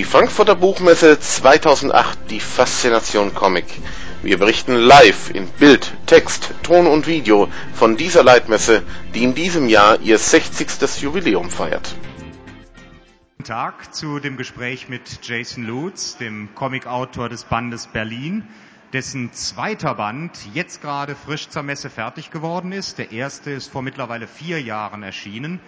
Die Frankfurter Buchmesse 2008, die Faszination Comic. Wir berichten live in Bild, Text, Ton und Video von dieser Leitmesse, die in diesem Jahr ihr 60. Jubiläum feiert. Guten Tag zu dem Gespräch mit Jason Lutz, dem Comicautor des Bandes Berlin, dessen zweiter Band jetzt gerade frisch zur Messe fertig geworden ist. Der erste ist vor mittlerweile vier Jahren erschienen.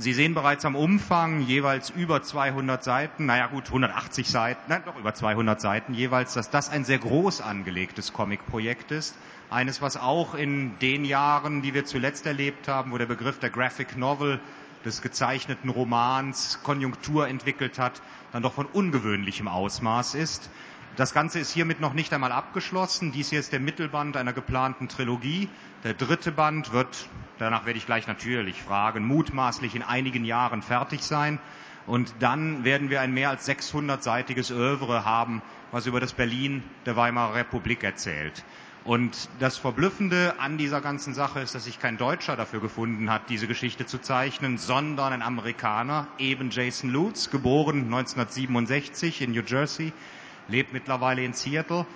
Sie sehen bereits am Umfang jeweils über 200 Seiten, naja gut, 180 Seiten, nein, doch über 200 Seiten jeweils, dass das ein sehr groß angelegtes Comic-Projekt ist. Eines, was auch in den Jahren, die wir zuletzt erlebt haben, wo der Begriff der Graphic Novel, des gezeichneten Romans, Konjunktur entwickelt hat, dann doch von ungewöhnlichem Ausmaß ist. Das Ganze ist hiermit noch nicht einmal abgeschlossen. Dies hier ist der Mittelband einer geplanten Trilogie. Der dritte Band wird, danach werde ich gleich natürlich fragen, mutmaßlich in einigen Jahren fertig sein. Und dann werden wir ein mehr als 600-seitiges Övre haben, was über das Berlin der Weimarer Republik erzählt. Und das Verblüffende an dieser ganzen Sache ist, dass sich kein Deutscher dafür gefunden hat, diese Geschichte zu zeichnen, sondern ein Amerikaner, eben Jason Lutz, geboren 1967 in New Jersey, lebt mittlerweile in Seattle.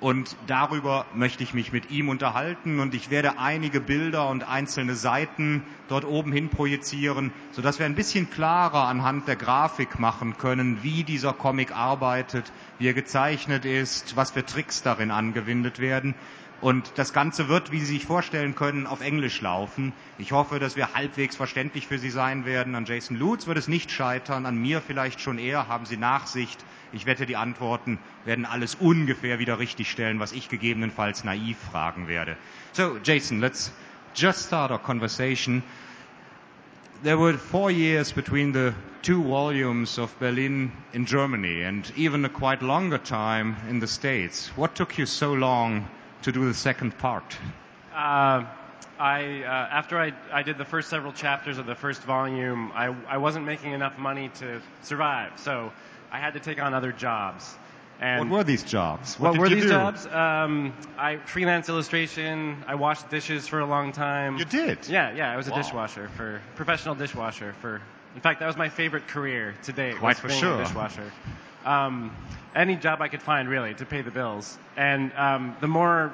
Und darüber möchte ich mich mit ihm unterhalten und ich werde einige Bilder und einzelne Seiten dort oben hin projizieren, sodass wir ein bisschen klarer anhand der Grafik machen können, wie dieser Comic arbeitet, wie er gezeichnet ist, was für Tricks darin angewendet werden. Und das Ganze wird, wie Sie sich vorstellen können, auf Englisch laufen. Ich hoffe, dass wir halbwegs verständlich für Sie sein werden. An Jason Lutz wird es nicht scheitern, an mir vielleicht schon eher. Haben Sie Nachsicht. Ich wette, die Antworten werden alles ungefähr wieder richtig stellen, was ich gegebenenfalls naiv fragen werde. So, Jason, let's just start our conversation. There were four years between the two volumes of Berlin in Germany and even a quite longer time in the States. What took you so long to do the second part? Uh, I, uh, after I, I did the first several chapters of the first volume, I, I wasn't making enough money to survive. So I had to take on other jobs. And what were these jobs? What, did were these do? jobs? Um, I freelance illustration. I washed dishes for a long time. You did? Yeah, yeah. I was a Wow. dishwasher for professional dishwasher for. In fact, that was my favorite career to date. Quite was for being sure. A dishwasher. Um, any job I could find really to pay the bills, and um, the more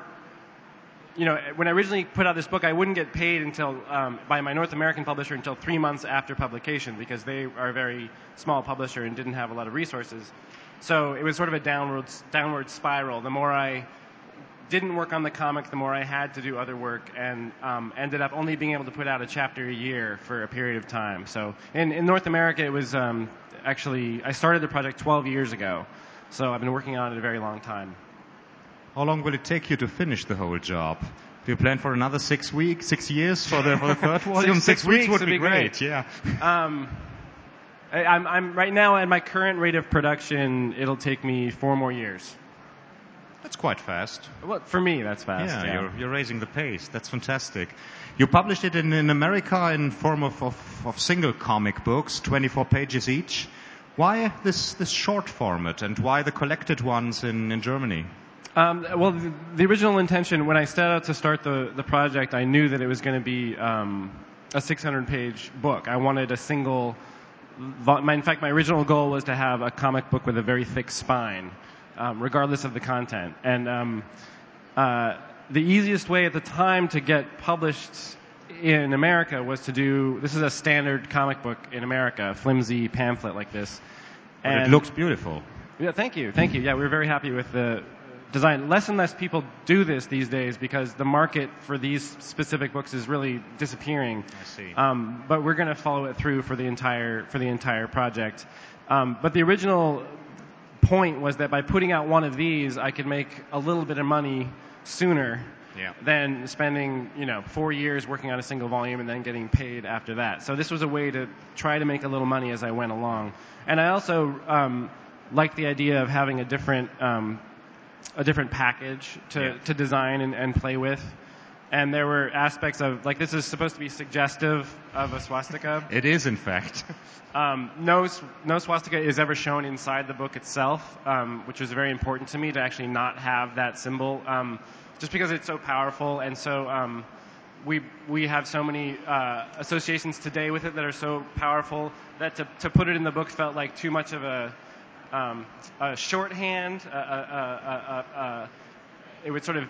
you know, when I originally put out this book, I wouldn't get paid until um, by my North American publisher until three months after publication because they are a very small publisher and didn't have a lot of resources. So it was sort of a downward downward spiral. The more I didn't work on the comic, the more I had to do other work, and um, ended up only being able to put out a chapter a year for a period of time. So in, in North America, it was um, actually I started the project 12 years ago. So I've been working on it a very long time. How long will it take you to finish the whole job? Do you plan for another six weeks, six years for the, for the third volume? six weeks would would be be great. great. Yeah. Um, I, I'm, I'm right now at my current rate of production. It'll take me four more years. That's quite fast. Well, for me, that's fast. yeah, Yeah, You're, you're raising the pace. That's fantastic. You published it in, in America in form of, of, of single comic books, 24 pages each. Why this, this short format and why the collected ones in, in Germany? Um, well, the, the original intention when I set out to start the, the project, I knew that it was going to be um, a 600-page book. I wanted a single. My, in fact, my original goal was to have a comic book with a very thick spine, um, regardless of the content. And um, uh, the easiest way at the time to get published in America was to do. This is a standard comic book in America, a flimsy pamphlet like this. But it looks beautiful. yeah, thank you, thank you. Yeah, we're very happy with the design. Less and less people do this these days because the market for these specific books is really disappearing. I see. Um, but we're going to follow it through for the entire for the entire project. Um, but the original point was that by putting out one of these, I could make a little bit of money sooner Yeah. than spending you know four years working on a single volume and then getting paid after that. So this was a way to try to make a little money as I went along. And I also um, liked the idea of having a different um, a different package to, Yeah. to design and, and play with. And there were aspects of like this is supposed to be suggestive of a swastika. It is, in fact. Um, no, no swastika is ever shown inside the book itself, um, which was very important to me to actually not have that symbol, um, just because it's so powerful and so. Um, we we have so many uh, associations today with it that are so powerful that to to put it in the book felt like too much of a um, a shorthand. Uh, uh, uh, it would sort of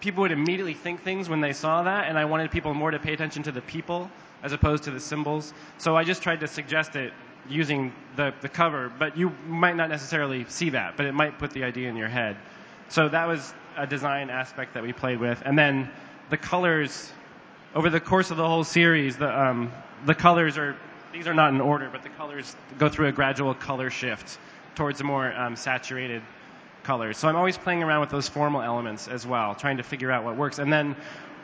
people would immediately think things when they saw that, and I wanted people more to pay attention to the people as opposed to the symbols. So I just tried to suggest it using the, the cover, but you might not necessarily see that, but it might put the idea in your head. So that was a design aspect that we played with, and then the colors over the course of the whole series, the um, the colors are these are not in order, but the colors go through a gradual color shift towards more um, saturated colors. So I'm always playing around with those formal elements as well, trying to figure out what works. And then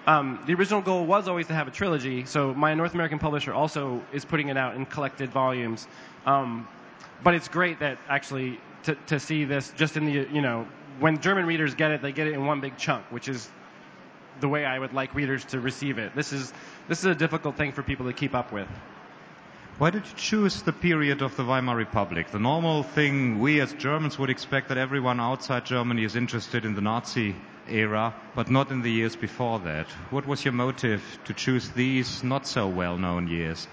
um, the original goal was always to have a trilogy. So my North American publisher also is putting it out in collected volumes. Um, but it's great that actually to, to see this just in the you know when German readers get it, they get it in one big chunk, which is the way I would like readers to receive it. This is this is a difficult thing for people to keep up with. Why did you choose the period of the Weimar Republic? The normal thing we as Germans would expect that everyone outside Germany is interested in the Nazi era, but not in the years before that. What was your motive to choose these not so well known years?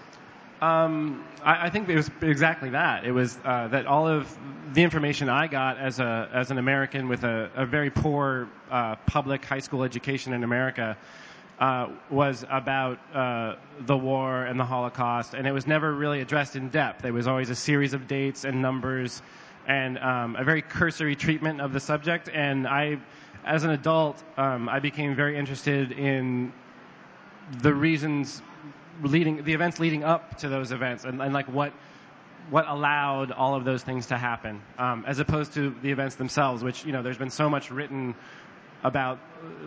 Um, I, I, think it was exactly that. It was uh, that all of the information I got as a as an American with a, a very poor uh, public high school education in America uh, was about uh, the war and the Holocaust, and it was never really addressed in depth. It was always a series of dates and numbers, and um, a very cursory treatment of the subject. And I, as an adult, um, I became very interested in the reasons leading, the events leading up to those events, and, and like what what allowed all of those things to happen, um, as opposed to the events themselves, which you know there's been so much written about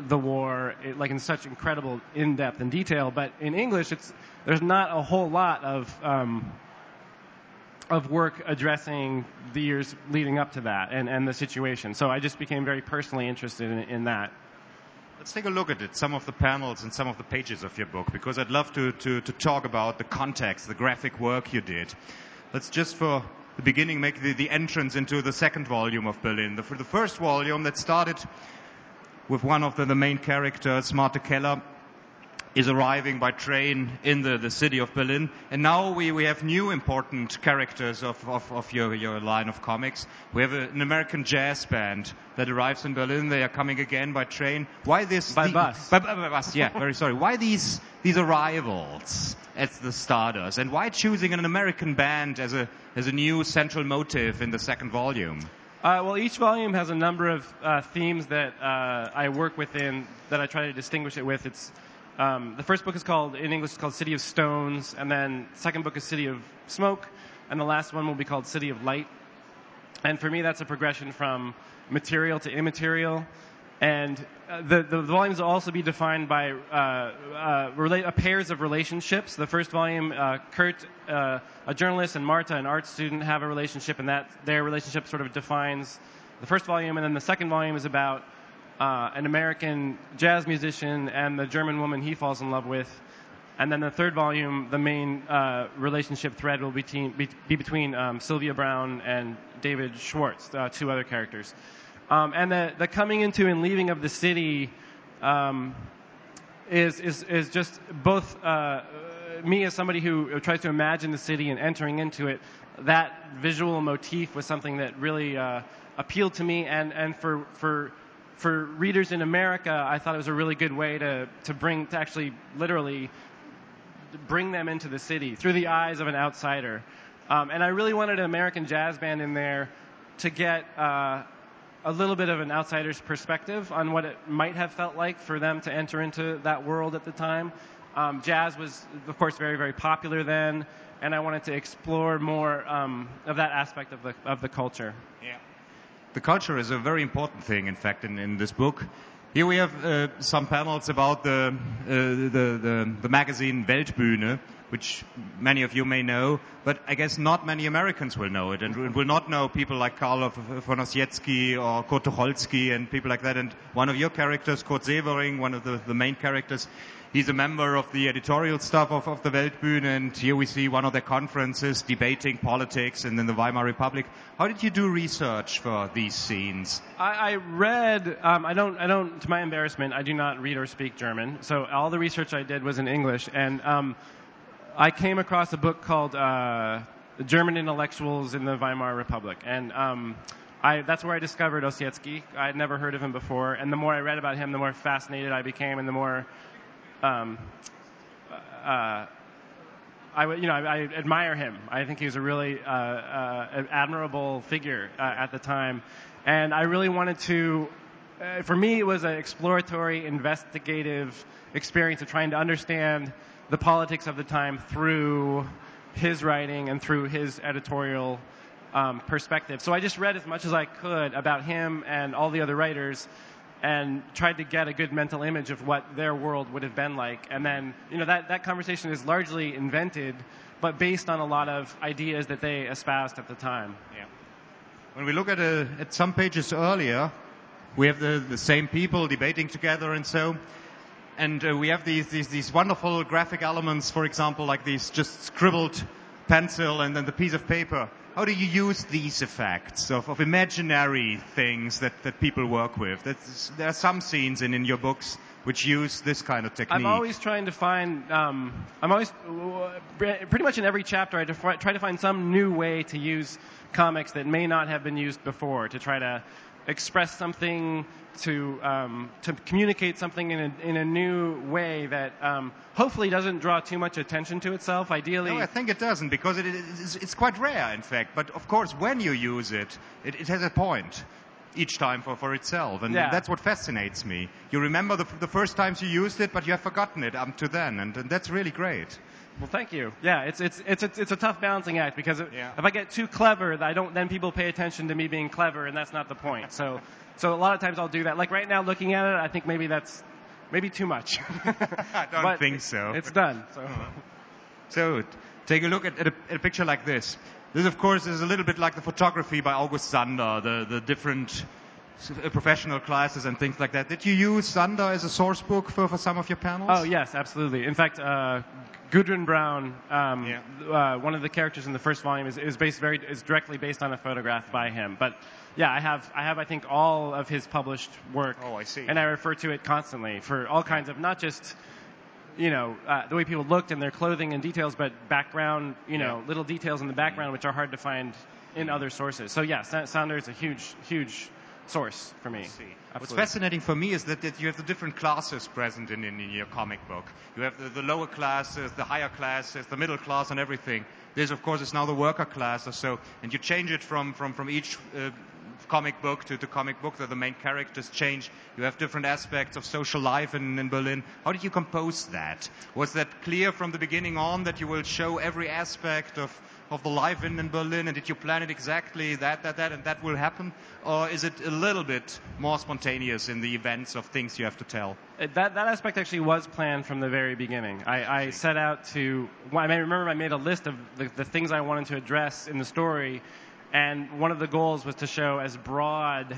the war, like in such incredible in depth and detail. But in English, it's there's not a whole lot of um, of work addressing the years leading up to that and, and the situation. So I just became very personally interested in, in that. Let's take a look at it, some of the panels and some of the pages of your book, because I'd love to, to, to talk about the context, the graphic work you did. Let's just for the beginning make the, the entrance into the second volume of Berlin. The, for the first volume that started with one of the, the main characters, Marthe Keller, is arriving by train in the, the city of Berlin. And now we, we have new important characters of, of, of your, your line of comics. We have a, an American jazz band that arrives in Berlin. They are coming again by train. Why this? By the, bus. By, by, by bus, yeah, very sorry. Why these, these arrivals at the Stardust? And why choosing an American band as a, as a new central motive in the second volume? Uh, well, each volume has a number of uh, themes that uh, I work within that I try to distinguish it with. It's um, the first book is called in English it's called City of Stones, and then second book is City of Smoke, and the last one will be called City of Light. And for me, that's a progression from material to immaterial. And uh, the, the volumes will also be defined by uh, uh, rela- pairs of relationships. The first volume, uh, Kurt, uh, a journalist, and Marta, an art student, have a relationship, and that their relationship sort of defines the first volume. And then the second volume is about uh, an American jazz musician and the German woman he falls in love with. And then the third volume, the main relationship thread will be, be, be between um, Sylvia Brown and David Schwartz, two other characters. Um, and the, the coming into and leaving of the city um, is, is, is just both uh, me as somebody who tries to imagine the city and entering into it. That visual motif was something that really uh, appealed to me, and, and for, for, for readers in America, I thought it was a really good way to, to bring, to actually literally bring them into the city through the eyes of an outsider. Um, and I really wanted an American jazz band in there to get uh, a little bit of an outsider's perspective on what it might have felt like for them to enter into that world at the time. Um, jazz was, of course, very, very popular then, and I wanted to explore more um, of that aspect of the of the culture. Yeah. The culture is a very important thing, in fact, in, in this book. Here we have uh, some panels about the, uh, the, the, the magazine Weltbühne, which many of you may know, but I guess not many Americans will know it and will not know people like Carl von Ossietzky or Kurt Tucholsky and people like that. And one of your characters, Kurt Severing, one of the, the main characters, he's a member of the editorial staff of, of the Weltbühne, and here we see one of their conferences debating politics and then the Weimar Republic. How did you do research for these scenes? I, I read. Um, I don't. I don't. To my embarrassment, I do not read or speak German, so all the research I did was in English, and um, I came across a book called uh, German intellectuals in the Weimar Republic. And um, I, that's where I discovered Ossietzky. I had never heard of him before, and the more I read about him, the more fascinated I became, and the more um, uh, I, you know, I, I, admire him. I think he was a really uh, uh, admirable figure uh, at the time, and I really wanted to. Uh, for me, it was an exploratory, investigative experience of trying to understand the politics of the time through his writing and through his editorial um, perspective. So I just read as much as I could about him and all the other writers and tried to get a good mental image of what their world would have been like. And then, you know, that, that conversation is largely invented, but based on a lot of ideas that they espoused at the time. Yeah. When we look at, uh, at some pages earlier, we have the, the same people debating together and so. And uh, we have these, these, these wonderful graphic elements, for example, like these just scribbled pencil and then the piece of paper. How do you use these effects of, of imaginary things that, that people work with? That's, there are some scenes in, in your books which use this kind of technique. I'm always trying to find. Um, I'm always pretty much in every chapter. I try to find some new way to use comics that may not have been used before to try to express something to um, to communicate something in a, in a new way that um, hopefully doesn't draw too much attention to itself. Ideally, no, I think it doesn't because it is, it's quite rare, in fact. But of course, when you use it, it, it has a point each time for, for itself, and yeah. that's what fascinates me. You remember the, the first times you used it, but you have forgotten it up to then, and, and that's really great. Well, thank you. Yeah, it's it's it's a, it's a tough balancing act because yeah. if I get too clever, I don't then people pay attention to me being clever, and that's not the point. So so a lot of times I'll do that. Like right now, looking at it, I think maybe that's maybe too much. I don't but think so. It's done. So, so take a look at, at, a, at a picture like this. This, of course, is a little bit like the photography by August Sander, the, the different professional classes and things like that. Did you use Sander as a source book for, for some of your panels? Oh, yes, absolutely. In fact, uh, Gudrun Brown, um, yeah. uh, one of the characters in the first volume, is, is based very is directly based on a photograph by him. But yeah, I have I have I think all of his published work. Oh, I see. And I refer to it constantly for all kinds of not just you know uh, the way people looked and their clothing and details, but background you know yeah. little details in the background which are hard to find in other sources. So yes, yeah, Sander is a huge huge source for me. What's fascinating for me is that, that you have the different classes present in, in, in your comic book. You have the, the, lower classes, the higher classes, the middle class, and everything. This, of course, is now the worker class or so, and you change it from, from, from each uh, comic book to, to comic book that the main characters change. You have different aspects of social life in, in Berlin. How did you compose that? Was that clear from the beginning on that you will show every aspect of, of the life in, in Berlin? And did you plan it exactly that, that, that, and that will happen? Or is it a little bit more spontaneous in the events of things you have to tell? Uh, that, that aspect actually was planned from the very beginning. I, I set out to, I remember I made a list of the, the things I wanted to address in the story and one of the goals was to show as broad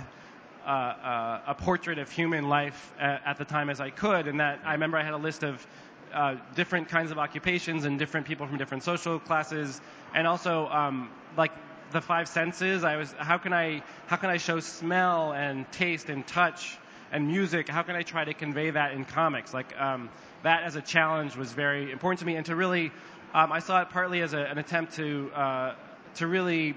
uh, uh, a portrait of human life at, at, the time as I could. And that I remember I had a list of uh, different kinds of occupations and different people from different social classes, and also um, like the five senses. I was how can I how can I show smell and taste and touch and music? How can I try to convey that in comics? Like um, that as a challenge was very important to me, and to really um, I saw it partly as a, an attempt to uh, to really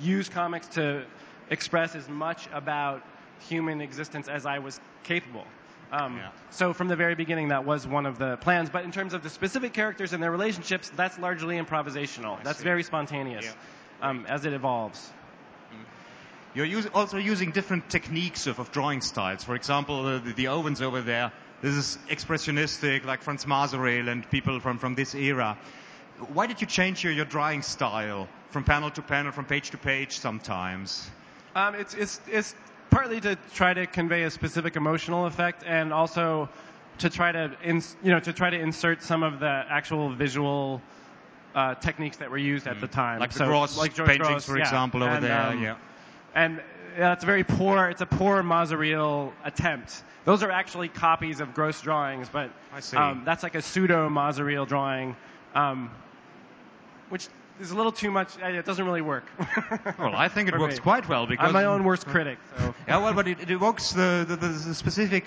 use comics to express as much about human existence as I was capable. Um, yeah. So from the very beginning, that was one of the plans. But in terms of the specific characters and their relationships, that's largely improvisational. I that's see. very spontaneous yeah. um, as it evolves. Mm-hmm. You're use, also using different techniques of, of drawing styles. For example, the, the ovens over there, this is expressionistic, like Franz Masereel and people from, from this era. Why did you change your, your drawing style from panel to panel, from page to page sometimes? Um, it's, it's, it's partly to try to convey a specific emotional effect and also to try to, ins- you know, to try to insert some of the actual visual uh, techniques that were used at the mm. time. Like so, the Grosz like paintings, Grosz, for yeah. example, over and, there. Um, yeah. And yeah, it's a very poor. It's a poor Masereel attempt. Those are actually copies of Grosz drawings, but um, that's like a pseudo Masereel drawing, um, which is a little too much. It doesn't really work. well, I think it works me. quite well because I'm my own worst critic. So. yeah, well, but it, it evokes the, the, the specific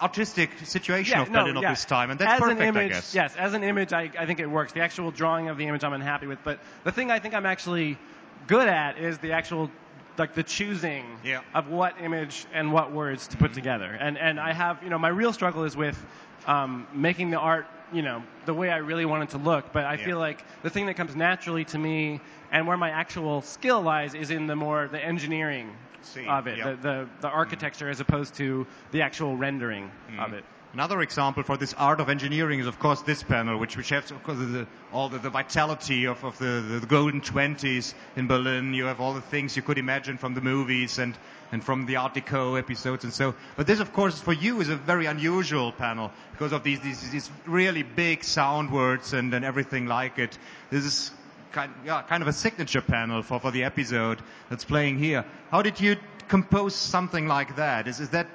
artistic situation Yeah, of no, Berlin yeah. of this time, and that's as perfect, an image, I guess. Yes, as an image, I, I think it works. The actual drawing of the image, I'm unhappy with. But the thing I think I'm actually good at is the actual, like the choosing Yeah. Mm-hmm. of what image and what words to put together. And and I have, you know, my real struggle is with um, making the art, you know, the way I really want it to look. But I Yeah. feel like the thing that comes naturally to me and where my actual skill lies is in the more the engineering See, of it, yeah. the, the the architecture as opposed to the actual rendering Mm-hmm. of it. Another example for this art of engineering is, of course, this panel, which, which has, of course, the, all the, the vitality of, of the, the golden 20s in Berlin. You have all the things you could imagine from the movies and, and from the Art Deco episodes and so. But this, of course, for you is a very unusual panel because of these, these, these really big sound words and, and everything like it. This is kind, yeah, kind of a signature panel for, for the episode that's playing here. How did you compose something like that? Is, is that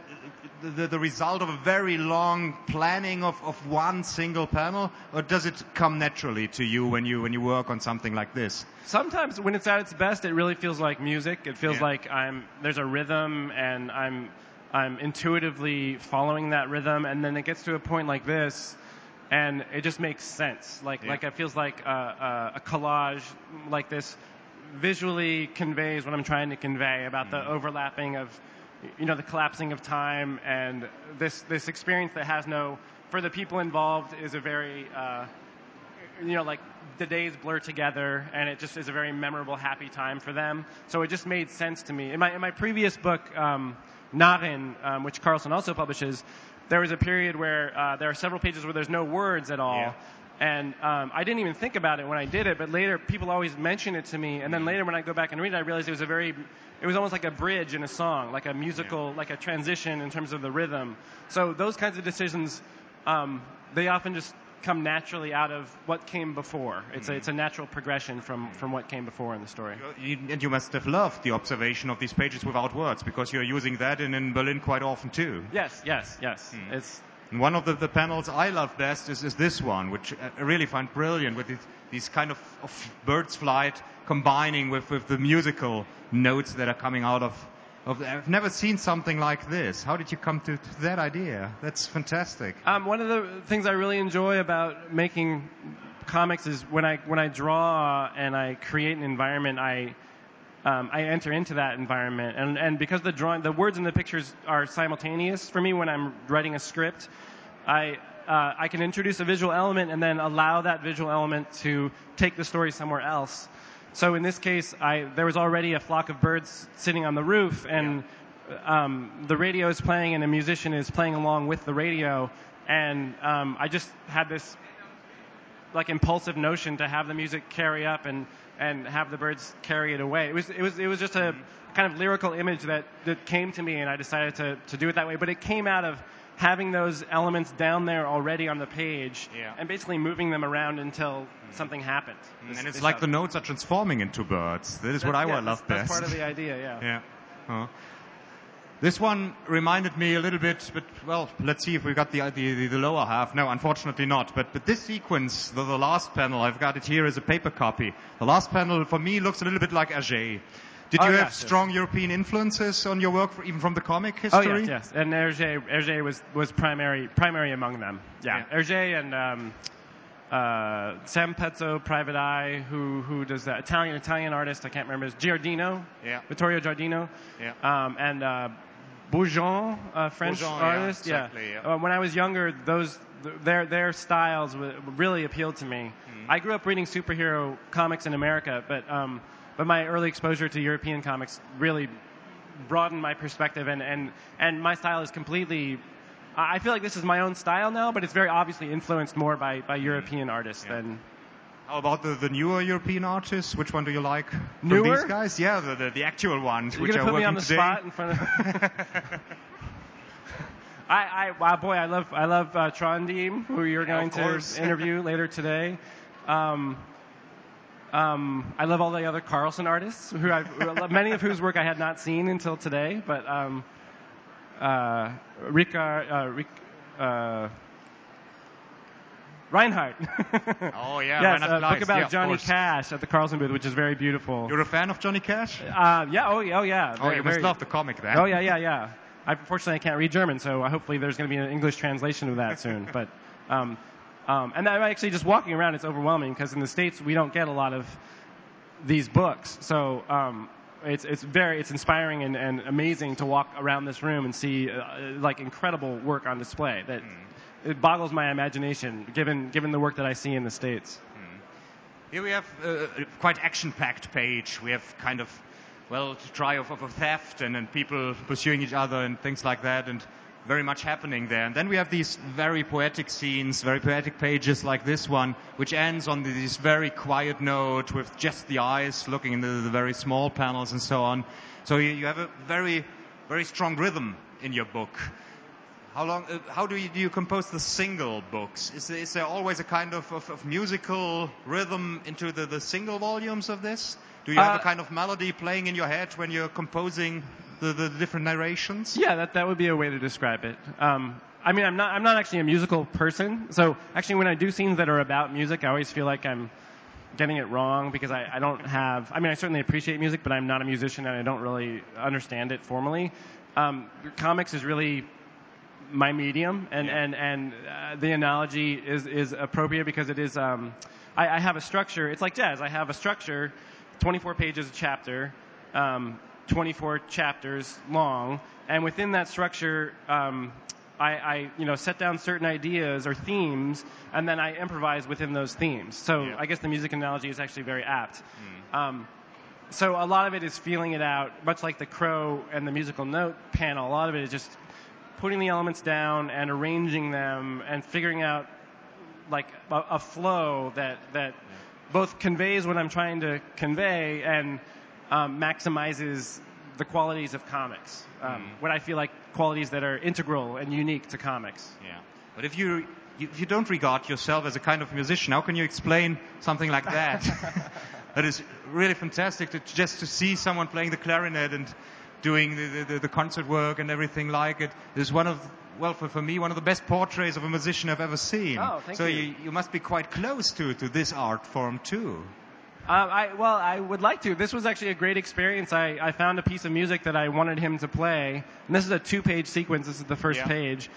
the, the result of a very long planning of, of one single panel, or does it come naturally to you when you when you work on something like this? sometimes when it's at its best, it really feels like music. It feels Yeah. like I'm there's a rhythm and I'm I'm intuitively following that rhythm, and then it gets to a point like this, and it just makes sense. Like Yeah. like it feels like a, a, a collage like this visually conveys what I'm trying to convey about the mm. overlapping of you know the collapsing of time and this this experience that has no for the people involved is a very uh, you know, like the days blur together, and it just is a very memorable, happy time for them. So it just made sense to me. In my in my previous book, um, Narin, um, which Carlsen also publishes, there was a period where uh, there are several pages where there's no words at all. Yeah. And um, I didn't even think about it when I did it, but later people always mention it to me, and then later when I go back and read it, I realized it was a very, it was almost like a bridge in a song, like a musical, like a transition in terms of the rhythm. So those kinds of decisions, um, they often just come naturally out of what came before. It's a it's a natural progression from from what came before in the story. You, and you must have loved the observation of these pages without words, because you're using that in, in Berlin quite often too. Yes, yes, yes. It's And one of the, the panels I love best is, is this one, which I really find brilliant with these, these kind of, of bird's flight combining with, with the musical notes that are coming out of, of. I've never seen something like this. How did you come to, to that idea? That's fantastic. Um, one of the things I really enjoy about making comics is when I when I draw and I create an environment, I um, I enter into that environment, and and because the drawing, the words and the pictures are simultaneous for me when I'm writing a script, I. Uh, I can introduce a visual element and then allow that visual element to take the story somewhere else. So in this case, I, there was already a flock of birds sitting on the roof, and um, the radio is playing, and a musician is playing along with the radio. And um, I just had this like impulsive notion to have the music carry up and and have the birds carry it away. It was it was it was just a kind of lyrical image that that came to me, and I decided to to do it that way. But it came out of having those elements down there already on the page Yeah. and basically moving them around until mm-hmm. something happened. Mm-hmm. This- and it's like the notes are transforming into birds. That is what I yeah, love that's, best. That's part of the idea, yeah. Yeah. This one reminded me a little bit, but well, let's see if we got the, the the lower half. No, unfortunately not. But but this sequence, the, the last panel, I've got it here as a paper copy. The last panel for me looks a little bit like Hergé. Did Oh, you yes, have yes. strong European influences on your work, even from the comic Oh history? yes, yes. And Hergé, Hergé was was primary primary among them. Yeah, Yeah. Hergé and um, uh, Sam Pezzo, Private Eye, who who does that Italian Italian artist I can't remember his Giardino, Yeah. Vittorio Giardino, Yeah. um, and uh, Bourgeon, a French Bourgeon, yeah, artist. exactly, yeah. Uh, when I was younger, those th- their their styles w- really appealed to me. Mm-hmm. I grew up reading superhero comics in America, but um, but my early exposure to European comics really broadened my perspective and, and, and my style is completely I feel like this is my own style now, but it's very obviously influenced more by, by European artists. Yeah. than How about the, the newer European artists? Which one do you like? From Newer? these guys? Yeah, the, the, the actual ones, you're which gonna are put me working on the today. spot in front of I, I wow boy I love I love uh, Trondheim who you're Yeah, going to interview later today. Um, um, I love all the other Carlsen artists who I've, many of whose work I had not seen until today, but um, uh, Ricard, uh, Ric, uh, Reinhard. Oh yeah, yes, a book about yeah, Johnny. Cash at the Carlsen booth, which is very beautiful. You're a fan of Johnny Cash? Uh, yeah, oh, yeah, oh yeah. Oh, Very- you must very- love the comic then. Oh yeah, yeah, yeah. unfortunately I can't read German, so hopefully there's going to be an English translation of that soon. But um, um, and I'm actually just walking around, it's overwhelming because in the states we don't get a lot of these books. So um, it's it's very it's inspiring and, and amazing to walk around this room and see uh, like incredible work on display. That mm. It boggles my imagination given given the work that I see in the states. Mm. Here we have a quite action-packed page. We have kind of well, try of, of a theft and, and people pursuing each other and things like that. And very much happening there. And then we have these very poetic scenes, very poetic pages like this one, which ends on this very quiet note with just the eyes looking into the very small panels and so on. So you, you have a very, very strong rhythm in your book. How long? Uh, how do you, do you compose the single books? Is there, is there always a kind of, of, of musical rhythm into the, the single volumes of this? Do you have uh, a kind of melody playing in your head when you're composing the, the different narrations? Yeah, that, that would be a way to describe it. Um, I mean, I'm not, I'm not actually a musical person. So actually, when I do scenes that are about music, I always feel like I'm getting it wrong because I, I don't have, I mean, I certainly appreciate music, but I'm not a musician and I don't really understand it formally. Um, comics is really my medium, and, yeah. and, and uh, the analogy is, is appropriate because it is, um, I, I have a structure. It's like jazz. I have a structure, 24 pages a chapter. Um, 24 chapters long, and within that structure, um, I, I, you know, set down certain ideas or themes, and then I improvise within those themes. So yeah. I guess the music analogy is actually very apt. Mm. Um, so a lot of it is feeling it out, much like the crow and the musical note panel. A lot of it is just putting the elements down and arranging them and figuring out like a, a flow that that both conveys what I'm trying to convey and um, maximizes the qualities of comics. Um, mm. What I feel like qualities that are integral and unique to comics. Yeah. But if you if you don't regard yourself as a kind of musician, how can you explain something like that? that is really fantastic to just to see someone playing the clarinet and doing the, the, the concert work and everything like it. it is one of well for, for me one of the best portraits of a musician I've ever seen. Oh, thank so you. you, you must be quite close to, to this art form too. Um, I, well, I would like to. This was actually a great experience. I, I found a piece of music that I wanted him to play. And this is a two page sequence. This is the first yeah. page.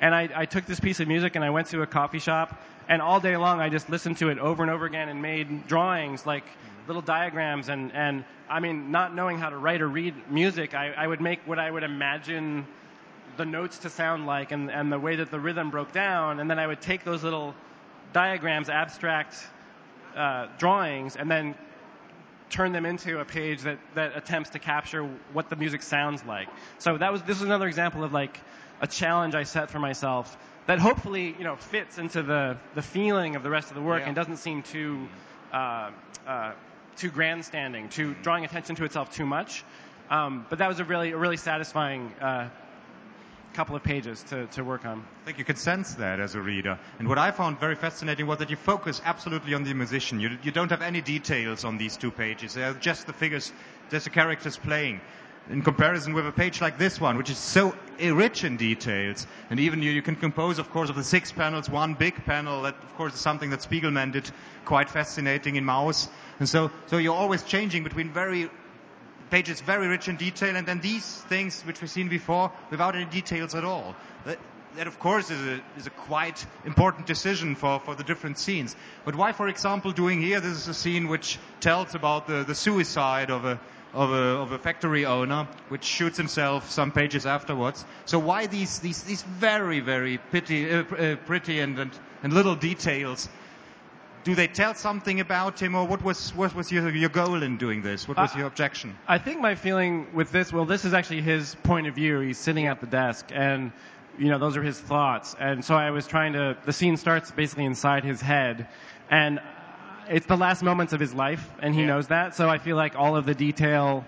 And I, I took this piece of music and I went to a coffee shop. And all day long, I just listened to it over and over again and made drawings, like little diagrams. And, and I mean, not knowing how to write or read music, I, I would make what I would imagine the notes to sound like and, and the way that the rhythm broke down. And then I would take those little diagrams, abstract uh, drawings and then turn them into a page that, that attempts to capture what the music sounds like. So that was this is another example of like a challenge I set for myself that hopefully you know fits into the the feeling of the rest of the work yeah. and doesn't seem too uh, uh, too grandstanding, too drawing attention to itself too much. Um, but that was a really a really satisfying uh, couple of pages to, to work on. I think you could sense that as a reader. And what I found very fascinating was that you focus absolutely on the musician. You, you don't have any details on these two pages. They're just the figures, just the characters playing. In comparison with a page like this one, which is so rich in details, and even you, you can compose, of course, of the six panels, one big panel. That, of course, is something that Spiegelman did quite fascinating in Maus. And so, so you're always changing between very pages very rich in detail, and then these things which we've seen before without any details at all. That, that of course is a, is a quite important decision for, for the different scenes. But why, for example, doing here, this is a scene which tells about the, the suicide of a, of a, of a factory owner, which shoots himself some pages afterwards. So why these, these, these very, very pity, uh, uh, pretty and, and, and little details do they tell something about him, or what was what was your, your goal in doing this? What was uh, your objection? I think my feeling with this, well, this is actually his point of view. He's sitting at the desk, and you know those are his thoughts. And so I was trying to. The scene starts basically inside his head, and it's the last moments of his life, and he yeah. knows that. So I feel like all of the detail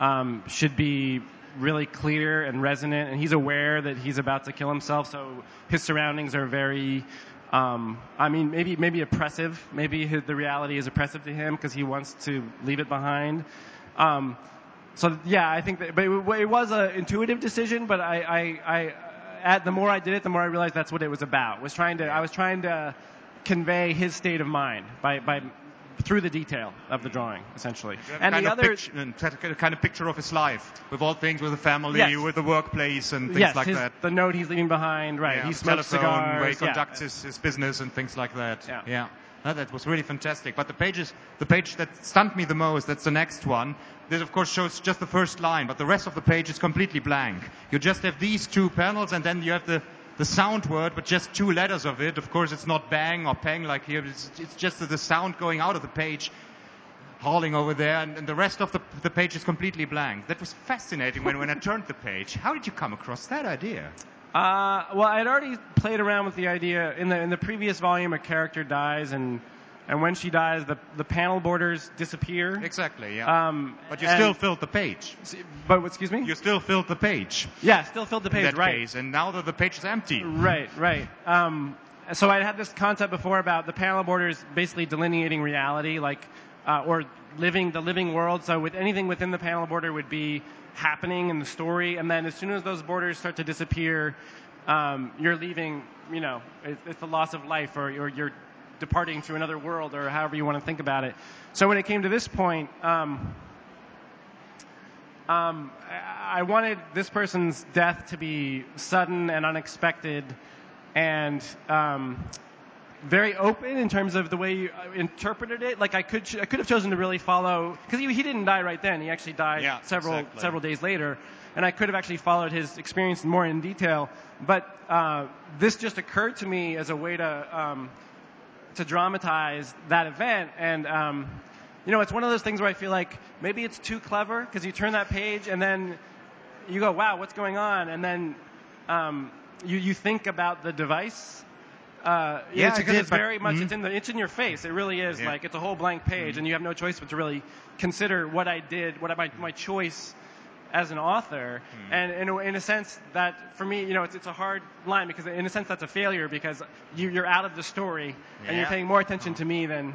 um, should be really clear and resonant, and he's aware that he's about to kill himself. So his surroundings are very um, I mean, maybe maybe oppressive. Maybe his, the reality is oppressive to him because he wants to leave it behind. Um, so yeah, I think that, but it, it was an intuitive decision. But I, I, I, at the more I did it, the more I realized that's what it was about. Was trying to, I was trying to convey his state of mind by by through the detail of the drawing, essentially. And the other, pict- and set a kind of picture of his life with all things with the family, Yes. with the workplace, and things yes, like his, that. the note he's leaving behind, right? Yeah, he smokes telephone, cigars. where he yeah. conducts his, his business and things like that. Yeah. yeah. No, that was really fantastic. But the pages, the page that stunned me the most, that's the next one. This of course shows just the first line, but the rest of the page is completely blank. You just have these two panels, and then you have the the sound word, but just two letters of it. Of course, it's not bang or pang like here. It's, it's just the sound going out of the page, hauling over there, and, and the rest of the, the page is completely blank. That was fascinating when, when I turned the page. How did you come across that idea? Uh, well, I had already played around with the idea in the in the previous volume. A character dies, and and when she dies, the the panel borders disappear. Exactly, yeah. Um, but you still filled the page. But excuse me. You still filled the page. yeah, still filled the page, that right? case, and now that the page is empty. Right, right. Um, so I had this concept before about the panel borders basically delineating reality, like, uh, or living the living world. So with anything within the panel border would be happening in the story, and then as soon as those borders start to disappear, um, you're leaving. You know, it, it's the loss of life, or you're, you're departing to another world, or however you want to think about it. So when it came to this point. Um, um, I wanted this person's death to be sudden and unexpected, and um, very open in terms of the way you uh, interpreted it. Like I could, ch- I could have chosen to really follow because he, he didn't die right then. He actually died Yeah, several exactly. several days later, and I could have actually followed his experience more in detail. But uh, this just occurred to me as a way to um, to dramatize that event. And, um, you know, it's one of those things where I feel like maybe it's too clever because you turn that page and then you go, wow, what's going on? And then um, you, you think about the device. Uh, Yeah, it's, because it's but- very much mhm. it's in the it's in your face. It really is. Yeah. Mm-hmm. Like it's a whole blank page, and you have no choice but to really consider what I did, what I, my my choice as an author. Mm-hmm. And in a, in a sense that for me, you know, it's it's a hard line because in a sense that's a failure because you, you're out of the story and you're paying more attention to me than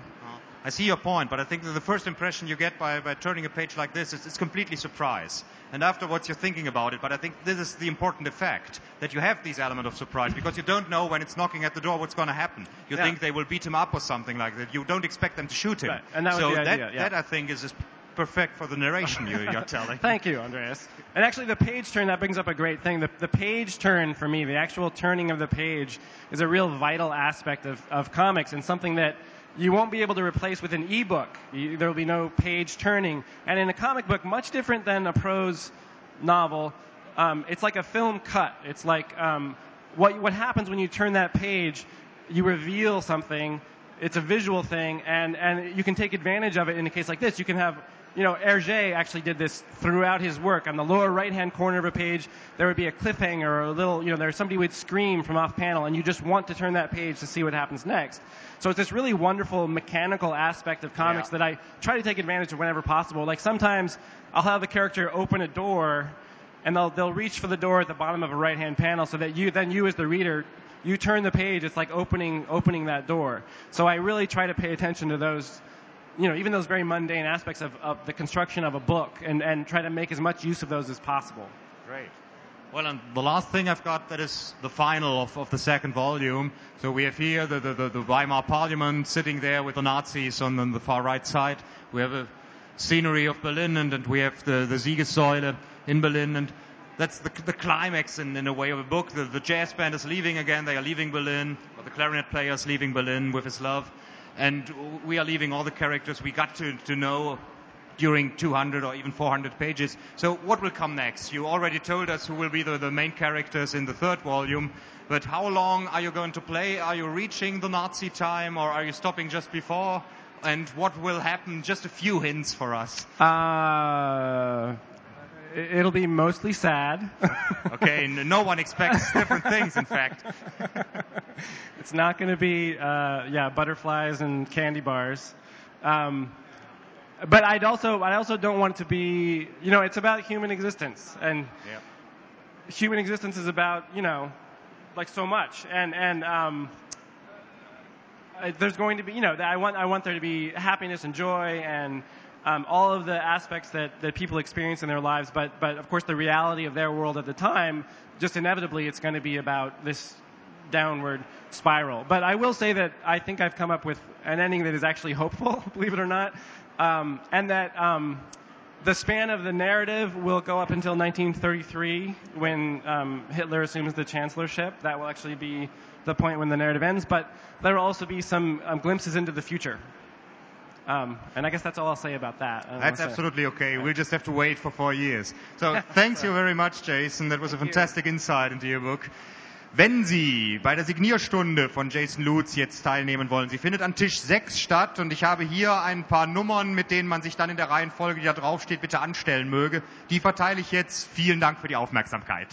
I see your point, but I think that the first impression you get by, by turning a page like this is it's completely surprise. And afterwards you're thinking about it, but I think this is the important effect, that you have this element of surprise, because you don't know when it's knocking at the door what's going to happen. You Yeah. think they will beat him up or something like that. You don't expect them to shoot him. Right, and that was so the that, idea, yeah. that I think is just perfect for the narration you, you're telling. Thank you, Andreas. And actually, the page turn, that brings up a great thing. The, the page turn, for me, the actual turning of the page, is a real vital aspect of, of comics and something that you won't be able to replace with an ebook. You, there will be no page turning. And in a comic book, much different than a prose novel, um, it's like a film cut. It's like um, what, what happens when you turn that page, you reveal something it's a visual thing, and, and you can take advantage of it in a case like this. You can have, you know, Hergé actually did this throughout his work. On the lower right-hand corner of a page, there would be a cliffhanger or a little, you know, there somebody would scream from off panel, and you just want to turn that page to see what happens next. So it's this really wonderful mechanical aspect of comics Yeah. that I try to take advantage of whenever possible. Like sometimes I'll have a character open a door, and they'll they'll reach for the door at the bottom of a right-hand panel, so that you then you as the reader you turn the page, it's like opening opening that door. So I really try to pay attention to those, you know, even those very mundane aspects of, of the construction of a book, and, and try to make as much use of those as possible. Great. Well, and the last thing I've got that is the final of, of the second volume. So we have here the, the, the, Weimar Parliament sitting there with the Nazis on, on the far right side. We have a scenery of Berlin, and, and we have the, the Siegessäule in Berlin, and that's the, the climax in, in a way of a book. The, the jazz band is leaving again. They are leaving Berlin. Or the clarinet player is leaving Berlin with his love. And we are leaving all the characters we got to, to know during 200 or even 400 pages. So what will come next? You already told us who will be the, the main characters in the third volume, but how long are you going to play? Are you reaching the Nazi time or are you stopping just before? And what will happen? Just a few hints for us. Uh, it'll be mostly sad. Okay, n- no one expects different things, in fact. it's not going to be, uh, yeah, butterflies and candy bars. Um, but I'd also, I also don't want it to be, you know, it's about human existence, and human existence is about, you know, like so much, and and um, there's going to be, you know, I want I want there to be happiness and joy and um, all of the aspects that, that people experience in their lives, but but of course the reality of their world at the time, just inevitably, it's going to be about this downward spiral. But I will say that I think I've come up with an ending that is actually hopeful, believe it or not, um, and that um, the span of the narrative will go up until 1933 when um, Hitler assumes the chancellorship. That will actually be the point when the narrative ends. But there will also be some um, glimpses into the future. Um, and I guess that's all I'll say about that. That's absolutely okay. We'll just have to wait for four years. So thanks you very much, Jason. That was a fantastic insight into your book. Wenn Sie bei der Signierstunde von Jason Lutz jetzt teilnehmen wollen, sie findet an Tisch 6 statt und ich habe hier ein paar Nummern, mit denen man sich dann in der Reihenfolge, die da draufsteht, bitte anstellen möge. Die verteile ich jetzt. Vielen Dank für die Aufmerksamkeit.